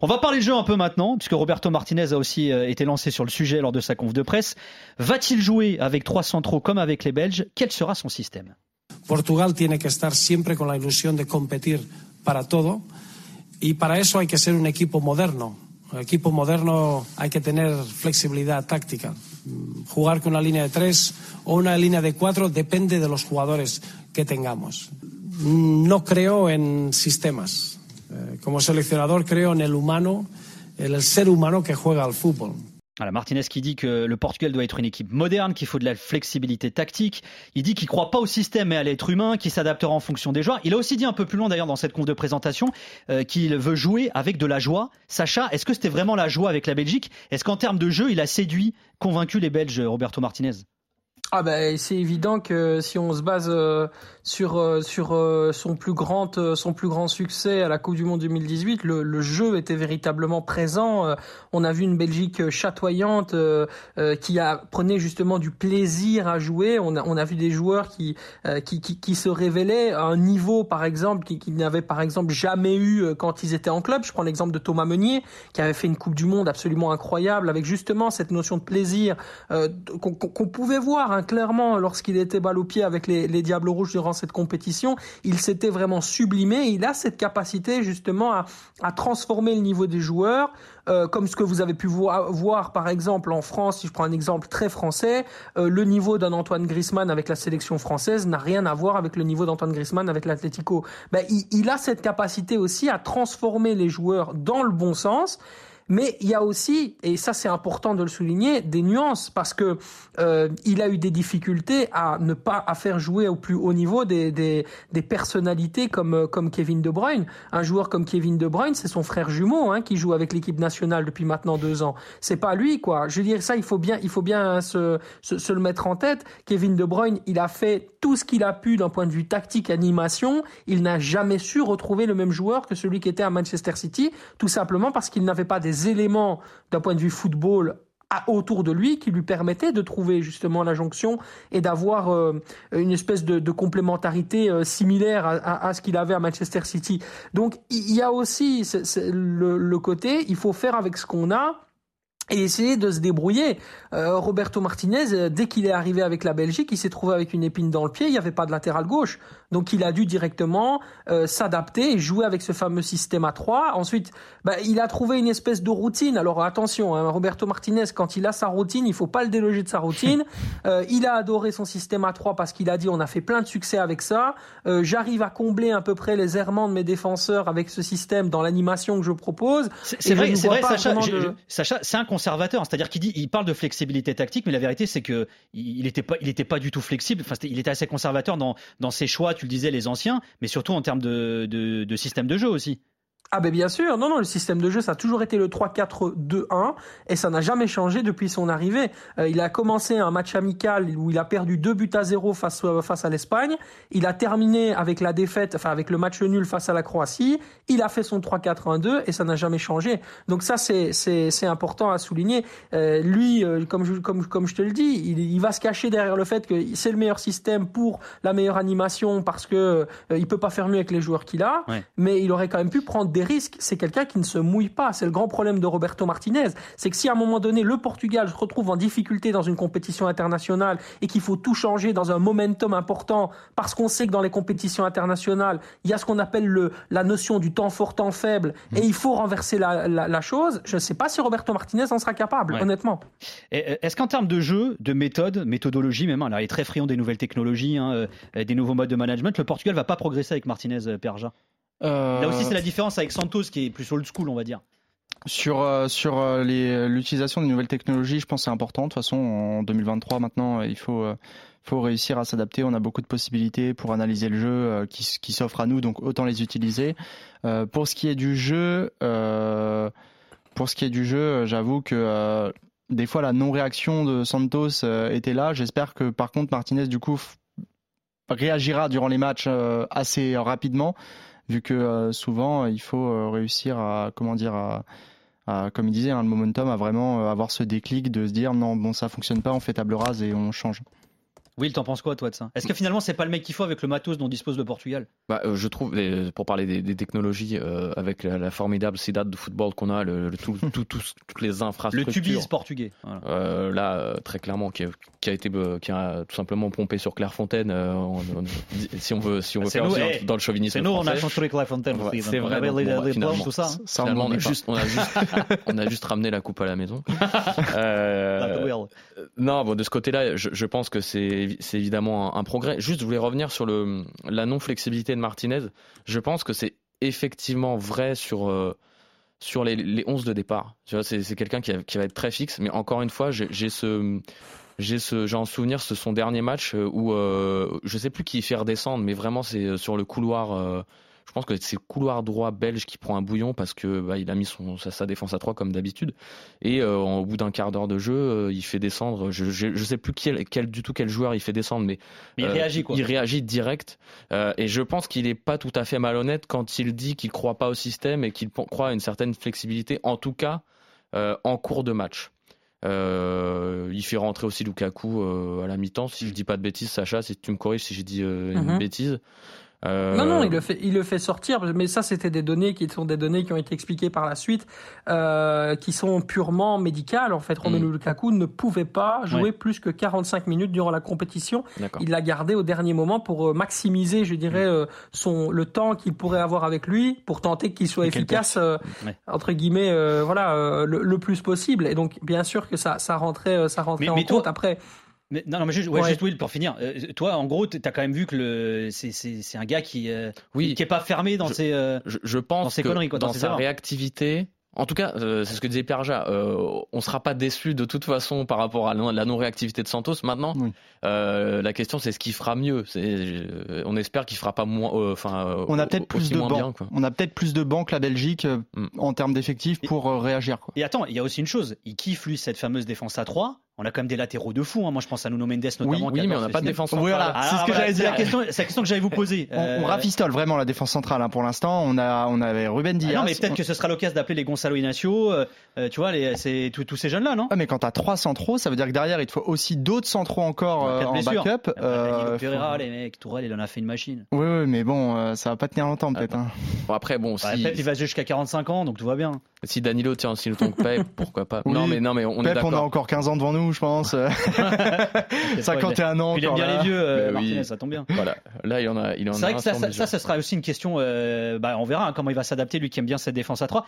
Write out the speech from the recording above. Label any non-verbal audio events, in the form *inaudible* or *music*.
On va parler jeu un peu maintenant, puisque Roberto Martinez a aussi euh, été lancé sur le sujet lors de sa conf de presse. Va-t-il jouer avec trois centraux comme avec les Belges? Quel sera son système? Portugal tiene que estar siempre con la ilusión de competir para todo y para eso hay que ser un equipo moderno. Un equipo moderno hay que tener flexibilidad táctica. Jugar con una línea de tres o una línea de cuatro depende de los jugadores que tengamos. No creo en sistemas. Eh, como seleccionador, creo en el en ser humano que juega al fútbol. Martinez qui dit que le Portugal doit être une équipe moderne, qu'il faut de la flexibilité tactique. Il dit qu'il croit pas au système mais à l'être humain, qui s'adaptera en fonction des joueurs. Il a aussi dit un peu plus loin d'ailleurs dans cette conf de présentation euh, qu'il veut jouer avec de la joie. Sacha, est-ce que c'était vraiment la joie avec la Belgique? Est-ce qu'en termes de jeu, il a séduit, convaincu les Belges, Roberto Martinez? Ah ben c'est évident que si on se base euh, sur euh, sur euh, son plus grand son plus grand succès à la Coupe du Monde 2018, le, le jeu était véritablement présent. On a vu une Belgique chatoyante qui a prenait justement du plaisir à jouer. On a on a vu des joueurs qui qui, qui, qui se révélaient à un niveau par exemple qu'ils qui n'avaient par exemple jamais eu quand ils étaient en club. Je prends l'exemple de Thomas Meunier qui avait fait une Coupe du Monde absolument incroyable avec justement cette notion de plaisir qu'on pouvait voir Hein, clairement, lorsqu'il était balle au pied avec les, les, Diables Rouges durant cette compétition, il s'était vraiment sublimé. Il a cette capacité justement à, à transformer le niveau des joueurs, euh, comme ce que vous avez pu voir, voir, par exemple en France, si je prends un exemple très français, euh, le niveau d'un Antoine Griezmann avec la sélection française n'a rien à voir avec le niveau d'Antoine Griezmann avec l'Atlético. Ben, il, il a cette capacité aussi à transformer les joueurs dans le bon sens. Mais il y a aussi, et ça c'est important de le souligner, des nuances parce que euh, il a eu des difficultés à ne pas à faire jouer au plus haut niveau des, des, des personnalités comme euh, comme Kevin De Bruyne. Un joueur comme Kevin De Bruyne, c'est son frère jumeau hein, qui joue avec l'équipe nationale depuis maintenant deux ans. C'est pas lui quoi. Je veux dire ça, il faut bien il faut bien se, se, se le mettre en tête. Kevin De Bruyne, il a fait tout ce qu'il a pu d'un point de vue tactique, animation. Il n'a jamais su retrouver le même joueur que celui qui était à Manchester City, tout simplement parce qu'il n'avait pas des éléments d'un point de vue football autour de lui qui lui permettaient de trouver justement la jonction et d'avoir euh, une espèce de, complémentarité euh, similaire à, à, à ce qu'il avait à Manchester City. Donc il y a aussi le côté, il faut faire avec ce qu'on a et essayer de se débrouiller. Euh, Roberto Martinez, euh, dès qu'il est arrivé avec la Belgique, il s'est trouvé avec une épine dans le pied, il n'y avait pas de latéral gauche. Donc il a dû directement euh, s'adapter et jouer avec ce fameux système à 3. Ensuite, bah, il a trouvé une espèce de routine. Alors attention, hein, Roberto Martinez, quand il a sa routine, il faut pas le déloger de sa routine. *laughs* Euh, il a adoré son système à 3 parce qu'il a dit on a fait plein de succès avec ça. Euh, J'arrive à combler à peu près les errements de mes défenseurs avec ce système dans l'animation que je propose. C'est vrai, c'est vrai, Sacha, de... Sacha c'est un conservateur, c'est-à-dire qu'il dit, il parle de flexibilité tactique, mais la vérité c'est que il n'était pas, il pas du tout flexible. Enfin, il était assez conservateur dans dans ses choix. Tu le disais, les anciens, mais surtout en termes de, de, de système de jeu aussi. Ah ben bien sûr, non non, le système de jeu ça a toujours été le 3-4-2-1 et ça n'a jamais changé depuis son arrivée. Euh, il a commencé un match amical où il a perdu deux buts à zéro face euh, face à l'Espagne. Il a terminé avec la défaite, enfin avec le match nul face à la Croatie. Il a fait son 3-4-1-2 et ça n'a jamais changé. Donc ça c'est c'est c'est important à souligner. Euh, lui, comme je comme comme je te le dis, il, il va se cacher derrière le fait que c'est le meilleur système pour la meilleure animation parce que il peut pas faire mieux avec les joueurs qu'il a, ouais. mais il aurait quand même pu prendre des risques. C'est quelqu'un qui ne se mouille pas. C'est le grand problème de Roberto Martinez. C'est que si à un moment donné, le Portugal se retrouve en difficulté dans une compétition internationale et qu'il faut tout changer dans un momentum important parce qu'on sait que dans les compétitions internationales, il y a ce qu'on appelle le, la notion du temps fort, temps faible et il faut renverser la, la, la chose, je ne sais pas si Roberto Martinez en sera capable, Ouais. honnêtement. Et, Est-ce qu'en termes de jeu, de méthode, méthodologie même, hein, là, il est très friand des nouvelles technologies, hein, euh, des nouveaux modes de management, le Portugal va pas progresser avec Martinez euh, Perja? Euh, Là aussi, c'est la différence avec Santos qui est plus old school, on va dire. Sur, euh, sur euh, l'utilisation des nouvelles technologies, je pense que c'est important. De toute façon, en 2023, maintenant, il faut, faut réussir à s'adapter. On a beaucoup de possibilités pour analyser le jeu qui, s- qui s'offrent à nous, donc autant les utiliser. Euh, pour ce qui est du jeu, euh, pour ce qui est du jeu, j'avoue que euh, des fois la non-réaction de Santos euh, était là. J'espère que par contre Martinez du coup réagira durant les matchs euh, assez rapidement, vu que euh, souvent il faut euh, réussir à comment dire à, à, comme il disait, hein, le momentum, à vraiment euh, avoir ce déclic de se dire non bon ça fonctionne pas, on fait table rase et on change. Oui, t'en penses quoi, toi, de ça? Est-ce que finalement, c'est pas le mec qu'il faut avec le matos dont dispose le Portugal? Bah, euh, Je trouve, pour parler des, technologies, euh, avec la, formidable cidade de football qu'on a, le, *laughs* tout, toutes les infrastructures. Le tubis portugais. Euh, là, très clairement, qui a, été, qui a tout simplement pompé sur Clairefontaine. *laughs* si on veut, si on veut faire nous, dans le chauvinisme. C'est nous, on a construit Clairefontaine. c'est vrai. Bon, les, les tout ça. on, a juste, on, a juste, *laughs* on a juste ramené la coupe à la maison. non, bon, de ce côté-là, je, je pense que c'est c'est évidemment un, progrès. Juste, je voulais revenir sur le, la non-flexibilité de Martinez. Je pense que c'est effectivement vrai sur, euh, sur les, les 11 de départ. Tu vois, c'est quelqu'un qui, qui, va être très fixe, mais encore une fois, j'ai ce. J'ai ce, en souvenir ce son dernier match euh, où euh, je sais plus qui fait redescendre, mais vraiment c'est sur le couloir je pense que c'est le couloir droit belge qui prend un bouillon parce que bah, il a mis son, sa, défense à 3 comme d'habitude. Et euh, au bout d'un quart d'heure de jeu, euh, il fait descendre. Je, je, sais plus quel, quel, du tout quel joueur il fait descendre, mais, il euh, réagit quoi. Il réagit direct. et je pense qu'il est pas tout à fait malhonnête quand il dit qu'il croit pas au système et qu'il croit à une certaine flexibilité, en tout cas en cours de match. Il fait rentrer aussi Lukaku à la mi-temps. Si je dis pas de bêtises, Sacha, si tu me corriges si j'ai dit une mhm. bêtise. Euh, non, non, il le fait, il le fait sortir, mais ça, c'était des données qui sont des données qui ont été expliquées par la suite, euh, qui sont purement médicales. En fait, Romelu mm. Lukaku ne pouvait pas jouer plus que 45 minutes durant la compétition. Il l'a gardé au dernier moment pour euh, maximiser, je dirais, mm. son le temps qu'il pourrait avoir avec lui pour tenter qu'il soit efficace, entre guillemets, voilà, le, plus possible. Et donc, bien sûr que ça, ça rentrait, ça rentrait en compte. Après, mais, non, non, mais juste, ouais, Will, pour finir. Euh, toi, en gros, tu as quand même vu que le, c'est, un gars qui, euh, oui, qui est pas fermé dans ses, euh, je, pense dans ses conneries, quoi, dans, sa réactivité. En tout cas, c'est ce que disait Pierre Ja. on sera pas déçu de toute façon par rapport à la non-réactivité de Santos. Maintenant, la question c'est ce qu'il fera mieux. on espère qu'il fera pas moins. Enfin, on a peut-être plus de bancs. On a peut-être plus de bancs que la Belgique mm. en termes d'effectifs pour réagir. Quoi. Et attends, il y a aussi une chose. Il kiffe lui cette fameuse défense à 3 on a quand même des latéraux de fou. Hein. Moi, je pense à Nuno Mendes notamment. Oui, mais on n'a pas de défense centrale. Voilà, ah, c'est ce que j'allais dire. La question, c'est la question que j'allais vous poser. *laughs* On, euh... rafistole vraiment la défense centrale hein, pour l'instant. On a, on avait Ruben Diaz. Ah non, mais peut-être que ce sera l'occasion d'appeler les Gonzalo Inacio. Euh, euh tu vois, c'est tous ces jeunes-là, non? Ah, Mais quand t'as trois centraux, ça veut dire que derrière, il te faut aussi d'autres centraux encore euh, en backup. Euh, Pereira, les mecs, Tourelle, il en a fait une machine. Oui, oui, mais bon, euh, ça va pas tenir longtemps peut-être. Hein. Bon, après, bon, bah, si... Pep, il va jusqu'à 45 ans, donc tout va bien. Si Danilo tient aussi le ton que *laughs* Pep, pourquoi pas Non, mais non, mais on Pep, on a encore 15 ans devant nous, je pense. 51 *laughs* *laughs* ans. Il aime bien les vieux, euh, Martinez, ça tombe bien. Voilà. Là, il en a, il en C'est vrai que ça, ça, ça, sera aussi une question. Euh, bah, on verra hein, comment il va s'adapter, lui qui aime bien cette défense à 3.